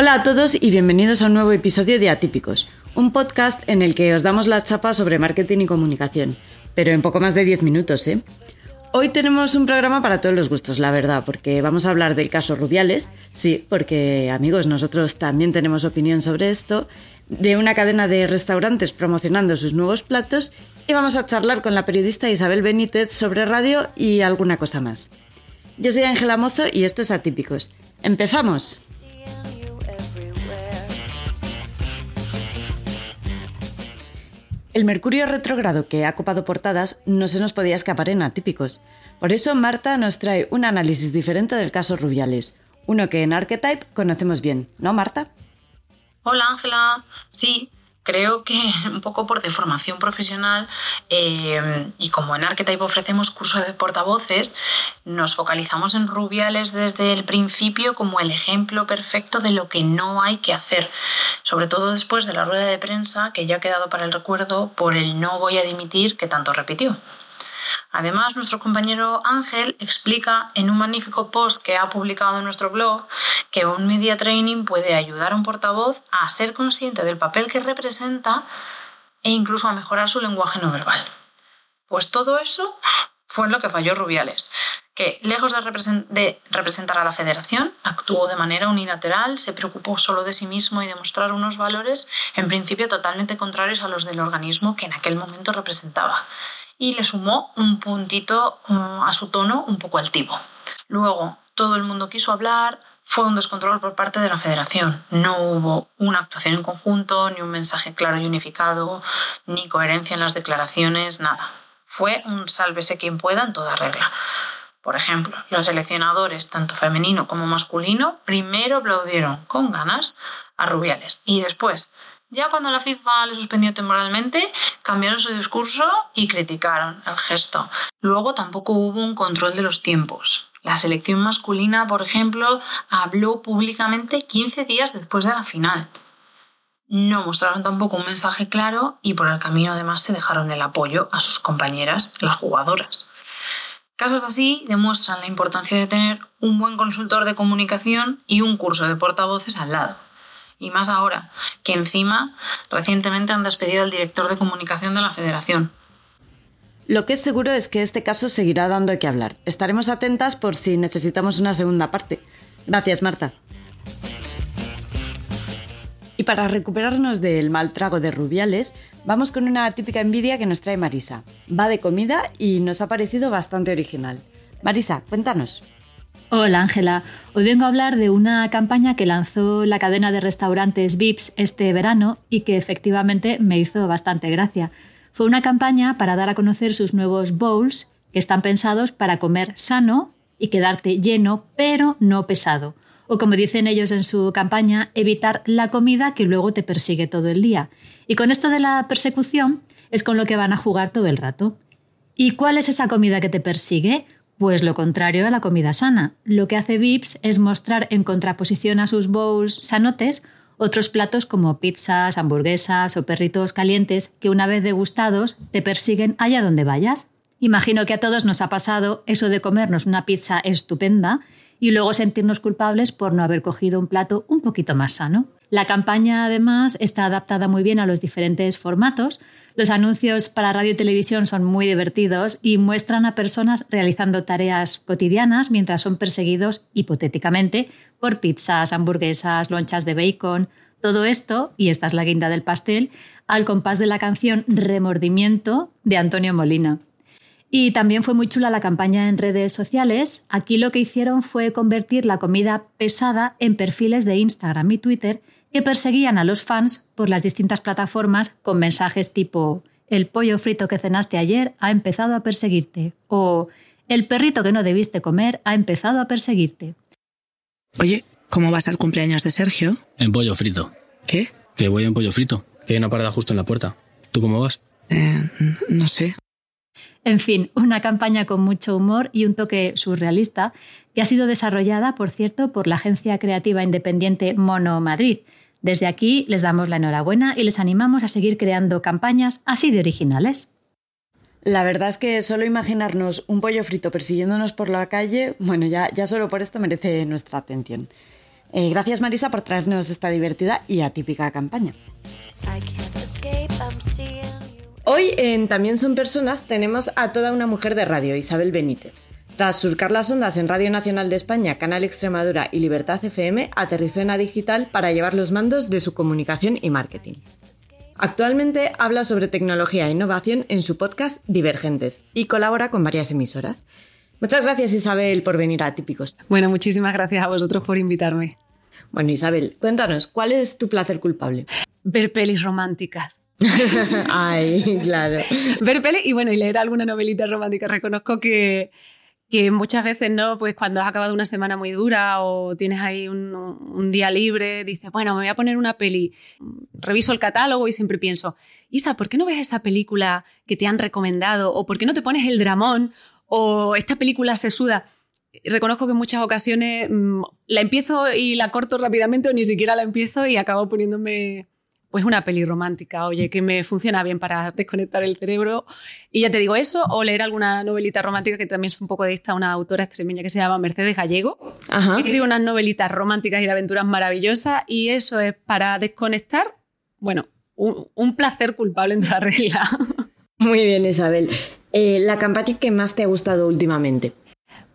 Hola a todos y bienvenidos a un nuevo episodio de Atípicos, un podcast en el que os damos la chapa sobre marketing y comunicación, pero en poco más de 10 minutos, ¿eh? Hoy tenemos un programa para todos los gustos, la verdad, porque vamos a hablar del caso Rubiales, sí, porque amigos, nosotros también tenemos opinión sobre esto, de una cadena de restaurantes promocionando sus nuevos platos y vamos a charlar con la periodista Isabel Benítez sobre radio y alguna cosa más. Yo soy Ángela Mozo y esto es Atípicos. ¡Empezamos! El Mercurio retrógrado que ha copado portadas no se nos podía escapar en atípicos. Por eso Marta nos trae un análisis diferente del caso Rubiales, uno que en Archetype conocemos bien, ¿no, Marta? Hola, Ángela. Sí, creo que un poco por deformación profesional eh, y como en Archetype ofrecemos curso de portavoces, nos focalizamos en Rubiales desde el principio como el ejemplo perfecto de lo que no hay que hacer, sobre todo después de la rueda de prensa que ya ha quedado para el recuerdo por el no voy a dimitir que tanto repitió. Además, nuestro compañero Ángel explica en un magnífico post que ha publicado en nuestro blog que un media training puede ayudar a un portavoz a ser consciente del papel que representa e incluso a mejorar su lenguaje no verbal. Pues todo eso fue en lo que falló Rubiales, que lejos de, representar a la federación, actuó de manera unilateral, se preocupó solo de sí mismo y de mostrar unos valores en principio totalmente contrarios a los del organismo que en aquel momento representaba y le sumó un puntito a su tono un poco altivo. Luego, todo el mundo quiso hablar, fue un descontrol por parte de la federación. No hubo una actuación en conjunto, ni un mensaje claro y unificado, ni coherencia en las declaraciones, nada. Fue un sálvese quien pueda en toda regla. Por ejemplo, los seleccionadores, tanto femenino como masculino, primero aplaudieron con ganas a Rubiales y después ya cuando la FIFA le suspendió temporalmente, cambiaron su discurso y criticaron el gesto. Luego tampoco hubo un control de los tiempos. La selección masculina, por ejemplo, habló públicamente 15 días después de la final. No mostraron tampoco un mensaje claro y por el camino además se dejaron el apoyo a sus compañeras, las jugadoras. Casos así demuestran la importancia de tener un buen consultor de comunicación y un curso de portavoces al lado y más ahora, que encima recientemente han despedido al director de comunicación de la federación. Lo que es seguro es que este caso seguirá dando que hablar. Estaremos atentas por si necesitamos una segunda parte. Gracias, Marta. Y para recuperarnos del mal trago de Rubiales, vamos con una típica envidia que nos trae Marisa. Va de comida y nos ha parecido bastante original. Marisa, cuéntanos. Hola Ángela, hoy vengo a hablar de una campaña que lanzó la cadena de restaurantes Vips este verano y que efectivamente me hizo bastante gracia. Fue una campaña para dar a conocer sus nuevos bowls que están pensados para comer sano y quedarte lleno pero no pesado. O como dicen ellos en su campaña, evitar la comida que luego te persigue todo el día. Y con esto de la persecución es con lo que van a jugar todo el rato. ¿Y cuál es esa comida que te persigue? Pues lo contrario a la comida sana. Lo que hace Vips es mostrar en contraposición a sus bowls sanotes otros platos como pizzas, hamburguesas o perritos calientes que una vez degustados te persiguen allá donde vayas. Imagino que a todos nos ha pasado eso de comernos una pizza estupenda y luego sentirnos culpables por no haber cogido un plato un poquito más sano. La campaña además está adaptada muy bien a los diferentes formatos, los anuncios para radio y televisión son muy divertidos y muestran a personas realizando tareas cotidianas mientras son perseguidos hipotéticamente por pizzas, hamburguesas, lonchas de bacon. Todo esto, y esta es la guinda del pastel, al compás de la canción Remordimiento de Antonio Molina. Y también fue muy chula la campaña en redes sociales. Aquí lo que hicieron fue convertir la comida pesada en perfiles de Instagram y Twitter que perseguían a los fans por las distintas plataformas con mensajes tipo el pollo frito que cenaste ayer ha empezado a perseguirte o el perrito que no debiste comer ha empezado a perseguirte. Oye, ¿cómo vas al cumpleaños de Sergio? En pollo frito. ¿Qué? Que voy en pollo frito, que hay una parada justo en la puerta. ¿Tú cómo vas? Eh, no sé. En fin, una campaña con mucho humor y un toque surrealista que ha sido desarrollada, por cierto, por la agencia creativa independiente Mono Madrid, desde aquí les damos la enhorabuena y les animamos a seguir creando campañas así de originales. La verdad es que solo imaginarnos un pollo frito persiguiéndonos por la calle, bueno, ya, ya solo por esto merece nuestra atención. Eh, gracias Marisa por traernos esta divertida y atípica campaña. Hoy en También son personas tenemos a toda una mujer de radio, Isabel Benítez. Tras surcar las ondas en Radio Nacional de España, Canal Extremadura y Libertad FM, aterrizó en A Digital para llevar los mandos de su comunicación y marketing. Actualmente habla sobre tecnología e innovación en su podcast Divergentes y colabora con varias emisoras. Muchas gracias Isabel por venir a Típicos. Bueno, muchísimas gracias a vosotros por invitarme. Bueno Isabel, cuéntanos, ¿cuál es tu placer culpable? Ver pelis románticas. Ay, claro. Ver pelis y bueno, y leer alguna novelita romántica. Reconozco que, que muchas veces, ¿no? Pues cuando has acabado una semana muy dura o tienes ahí un, día libre, dices, bueno, me voy a poner una peli. Reviso el catálogo y siempre pienso, Isa, ¿por qué no ves esa película que te han recomendado? ¿O por qué no te pones el dramón? ¿O esta película se suda? Reconozco que en muchas ocasiones mmm, la empiezo y la corto rápidamente o ni siquiera la empiezo y acabo poniéndome pues una peli romántica, oye, que me funciona bien para desconectar el cerebro. Y ya te digo eso, o leer alguna novelita romántica que también es un poco de esta, una autora extremeña que se llama Mercedes Gallego, Ajá. que escribe unas novelitas románticas y de aventuras maravillosas, y eso es para desconectar, bueno, un, un placer culpable en toda regla. Muy bien, Isabel. Eh, ¿La campaña que más te ha gustado últimamente?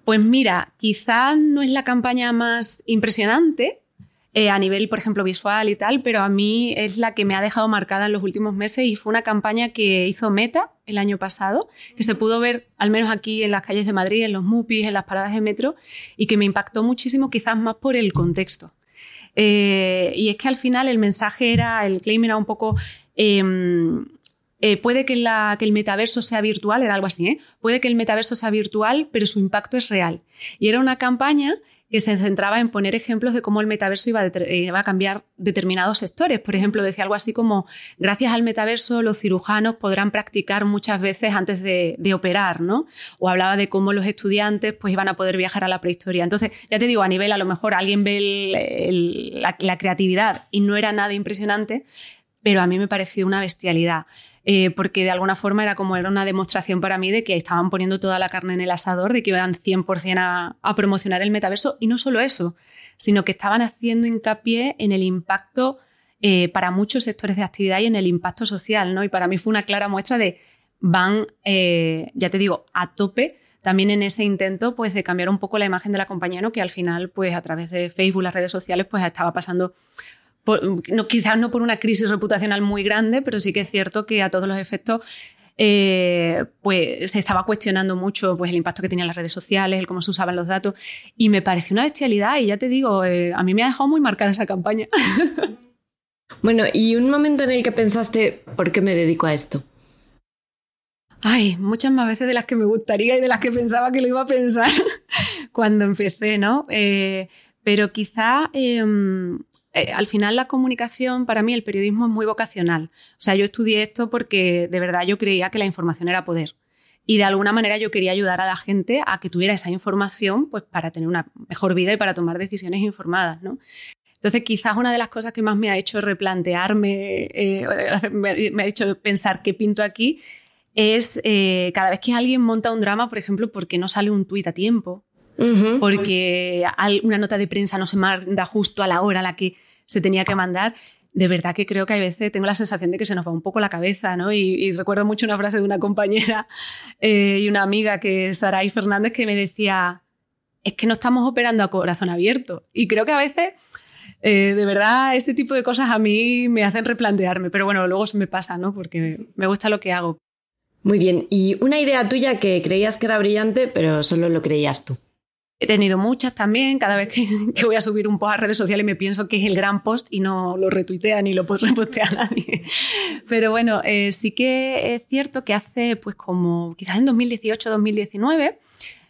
Pues mira, quizás no es la campaña más impresionante, eh, a nivel, por ejemplo, visual y tal, pero a mí es la que me ha dejado marcada en los últimos meses y fue una campaña que hizo Meta el año pasado, que se pudo ver al menos aquí en las calles de Madrid, en los MUPIs, en las paradas de metro, y que me impactó muchísimo quizás más por el contexto. Eh, y es que al final el mensaje era, el claim era un poco... Eh, eh, puede que, el metaverso sea virtual, era algo así, ¿eh? puede que el metaverso sea virtual, pero su impacto es real. Y era una campaña que se centraba en poner ejemplos de cómo el metaverso iba a, iba a, cambiar determinados sectores. Por ejemplo, decía algo así como, gracias al metaverso los cirujanos podrán practicar muchas veces antes de, de, operar, ¿no? O hablaba de cómo los estudiantes pues iban a poder viajar a la prehistoria. Entonces, ya te digo, a nivel, a lo mejor alguien ve la, la creatividad y no era nada impresionante, pero a mí me pareció una bestialidad. Eh, porque de alguna forma era como era una demostración para mí de que estaban poniendo toda la carne en el asador, de que iban 100% a, a promocionar el metaverso y no solo eso, sino que estaban haciendo hincapié en el impacto eh, para muchos sectores de actividad y en el impacto social, ¿no? Y para mí fue una clara muestra de van, eh, ya te digo, a tope también en ese intento pues de cambiar un poco la imagen de la compañía, ¿no? Que al final pues a través de Facebook, las redes sociales pues estaba pasando por, no, quizás no por una crisis reputacional muy grande, pero sí que es cierto que a todos los efectos eh, pues se estaba cuestionando mucho pues, el impacto que tenían las redes sociales, el cómo se usaban los datos, y me pareció una bestialidad, y ya te digo, eh, a mí me ha dejado muy marcada esa campaña. bueno, y un momento en el que pensaste, ¿por qué me dedico a esto? Ay, muchas más veces de las que me gustaría y de las que pensaba que lo iba a pensar cuando empecé, ¿no? Eh, pero quizá eh, eh, al final la comunicación, para mí el periodismo es muy vocacional. O sea, yo estudié esto porque de verdad yo creía que la información era poder. Y de alguna manera yo quería ayudar a la gente a que tuviera esa información pues, para tener una mejor vida y para tomar decisiones informadas, ¿no? Entonces, quizás una de las cosas que más me ha hecho replantearme, eh, me, me, ha hecho pensar qué pinto aquí, es eh, cada vez que alguien monta un drama, por ejemplo, ¿por qué no sale un tuit a tiempo? Uh -huh. Porque una nota de prensa no se manda justo a la hora a la que se tenía que mandar. De verdad que creo que a veces tengo la sensación de que se nos va un poco la cabeza, ¿no? Y, recuerdo mucho una frase de una compañera eh, y una amiga que es Saray Fernández que me decía, es que no estamos operando a corazón abierto. Y creo que a veces, eh, de verdad, este tipo de cosas a mí me hacen replantearme, pero bueno, luego se me pasa, ¿no? Porque me gusta lo que hago. Muy bien, y una idea tuya que creías que era brillante, pero solo lo creías tú. He tenido muchas también, cada vez que, que, voy a subir un post a redes sociales me pienso que es el gran post y no lo retuitea ni lo repostea nadie. Pero bueno, eh, sí que es cierto que hace pues como quizás en 2018-2019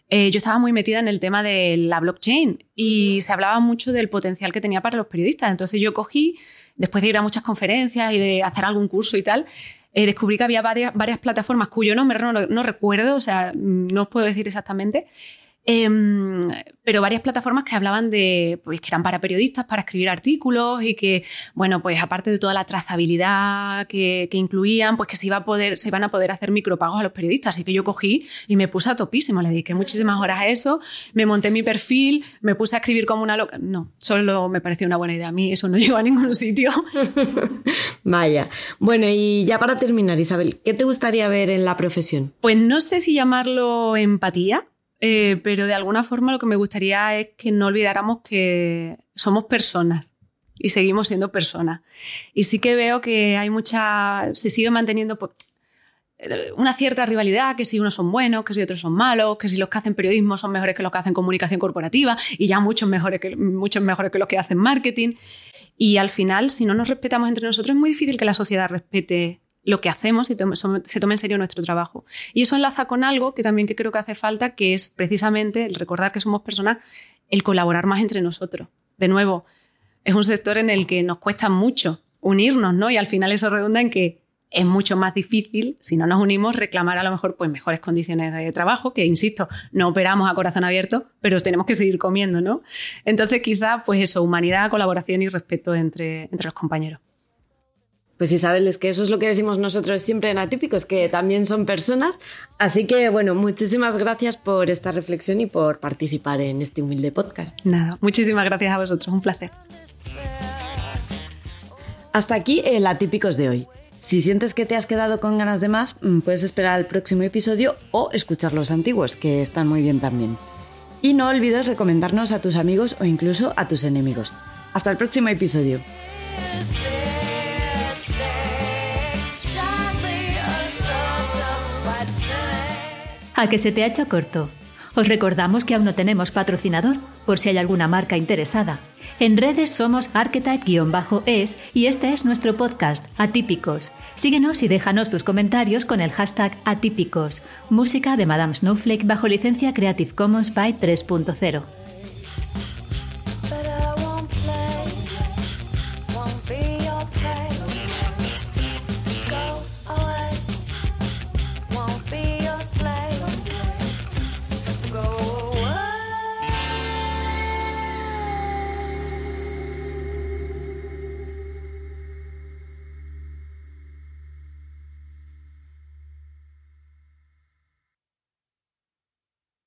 eh, yo estaba muy metida en el tema de la blockchain y se hablaba mucho del potencial que tenía para los periodistas. Entonces yo cogí, después de ir a muchas conferencias y de hacer algún curso y tal, eh, descubrí que había varias, varias plataformas cuyo nombre no, no recuerdo, o sea, no os puedo decir exactamente, Em, pero varias plataformas que hablaban de, pues que eran para periodistas, para escribir artículos y que, bueno, pues aparte de toda la trazabilidad que, incluían, pues que se, iba a poder, se iban a poder hacer micropagos a los periodistas. Así que yo cogí y me puse a topísimo, le dediqué muchísimas horas a eso, me monté mi perfil, me puse a escribir como una loca. No, solo me pareció una buena idea a mí, eso no llegó a ningún sitio. Vaya. Bueno, y ya para terminar, Isabel, ¿qué te gustaría ver en la profesión? Pues no sé si llamarlo empatía eh, pero de alguna forma lo que me gustaría es que no olvidáramos que somos personas y seguimos siendo personas. Y sí que veo que hay mucha, se sigue manteniendo pues, eh, una cierta rivalidad, que si unos son buenos, que si otros son malos, que si los que hacen periodismo son mejores que los que hacen comunicación corporativa y ya muchos mejores que, muchos mejores que los que hacen marketing. Y al final, si no nos respetamos entre nosotros, es muy difícil que la sociedad respete lo que hacemos y se tome en serio nuestro trabajo. Y eso enlaza con algo que también que creo que hace falta, que es precisamente el recordar que somos personas, el colaborar más entre nosotros. De nuevo, es un sector en el que nos cuesta mucho unirnos, ¿no? Y al final eso redunda en que es mucho más difícil, si no nos unimos, reclamar a lo mejor pues, mejores condiciones de trabajo, que insisto, no operamos a corazón abierto, pero tenemos que seguir comiendo, ¿no? Entonces, quizá, pues eso, humanidad, colaboración y respeto entre, entre los compañeros. Pues Isabel, es que eso es lo que decimos nosotros siempre en Atípicos, que también son personas. Así que, bueno, muchísimas gracias por esta reflexión y por participar en este humilde podcast. Nada, muchísimas gracias a vosotros, un placer. Hasta aquí el Atípicos de hoy. Si sientes que te has quedado con ganas de más, mm, puedes esperar al próximo episodio o escuchar los antiguos, que están muy bien también. Y no olvides recomendarnos a tus amigos o incluso a tus enemigos. Hasta el próximo episodio. ¿A que se te ha hecho corto? Os recordamos que aún no tenemos patrocinador, por si hay alguna marca interesada. En redes somos archetype-es y este es nuestro podcast, Atípicos. Síguenos y déjanos tus comentarios con el hashtag Atípicos. Música de Madame Snowflake bajo licencia Creative Commons by 3.0.